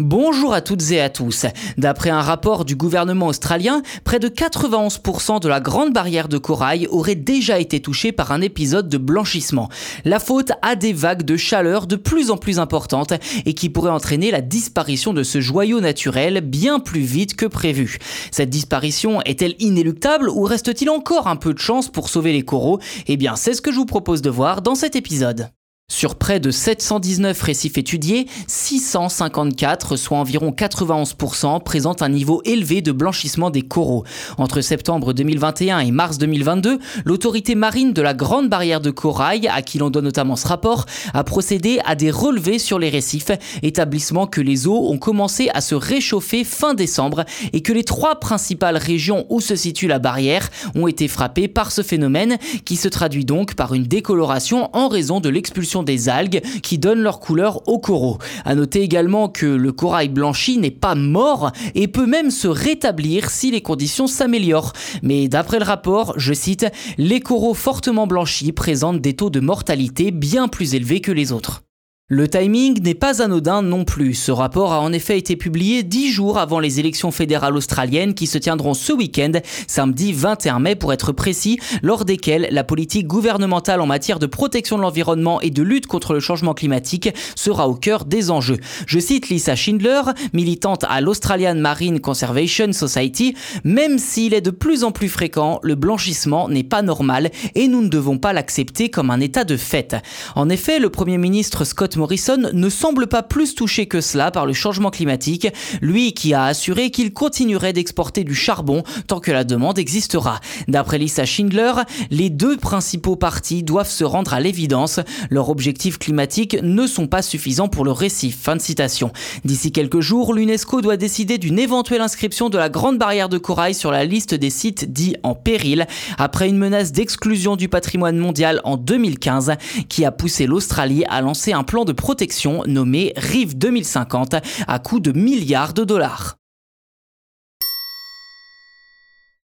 Bonjour à toutes et à tous. D'après un rapport du gouvernement australien, près de 91% de la grande barrière de corail aurait déjà été touchée par un épisode de blanchissement. La faute à des vagues de chaleur de plus en plus importantes et qui pourraient entraîner la disparition de ce joyau naturel bien plus vite que prévu. Cette disparition est-elle inéluctable ou reste-t-il encore un peu de chance pour sauver les coraux? Eh bien, c'est ce que je vous propose de voir dans cet épisode. Sur près de 719 récifs étudiés, 654, soit environ 91%, présentent un niveau élevé de blanchissement des coraux. Entre septembre 2021 et mars 2022, l'autorité marine de la Grande Barrière de Corail, à qui l'on doit notamment ce rapport, a procédé à des relevés sur les récifs, établissement que les eaux ont commencé à se réchauffer fin décembre et que les trois principales régions où se situe la barrière ont été frappées par ce phénomène qui se traduit donc par une décoloration en raison de l'expulsion des algues qui donnent leur couleur aux coraux. À noter également que le corail blanchi n'est pas mort et peut même se rétablir si les conditions s'améliorent. Mais d'après le rapport, je cite, les coraux fortement blanchis présentent des taux de mortalité bien plus élevés que les autres. Le timing n'est pas anodin non plus. Ce rapport a en effet été publié dix jours avant les élections fédérales australiennes qui se tiendront ce week-end, samedi 21 mai pour être précis, lors desquelles la politique gouvernementale en matière de protection de l'environnement et de lutte contre le changement climatique sera au cœur des enjeux. Je cite Lisa Schindler, militante à l'Australian Marine Conservation Society, même s'il est de plus en plus fréquent, le blanchissement n'est pas normal et nous ne devons pas l'accepter comme un état de fait. En effet, le Premier ministre Scott Morrison ne semble pas plus touché que cela par le changement climatique, lui qui a assuré qu'il continuerait d'exporter du charbon tant que la demande existera. D'après Lisa Schindler, les deux principaux partis doivent se rendre à l'évidence, leurs objectifs climatiques ne sont pas suffisants pour le récif. Fin de citation. D'ici quelques jours, l'UNESCO doit décider d'une éventuelle inscription de la Grande Barrière de Corail sur la liste des sites dits en péril, après une menace d'exclusion du patrimoine mondial en 2015 qui a poussé l'Australie à lancer un plan de protection nommé RIV 2050 à coût de milliards de dollars.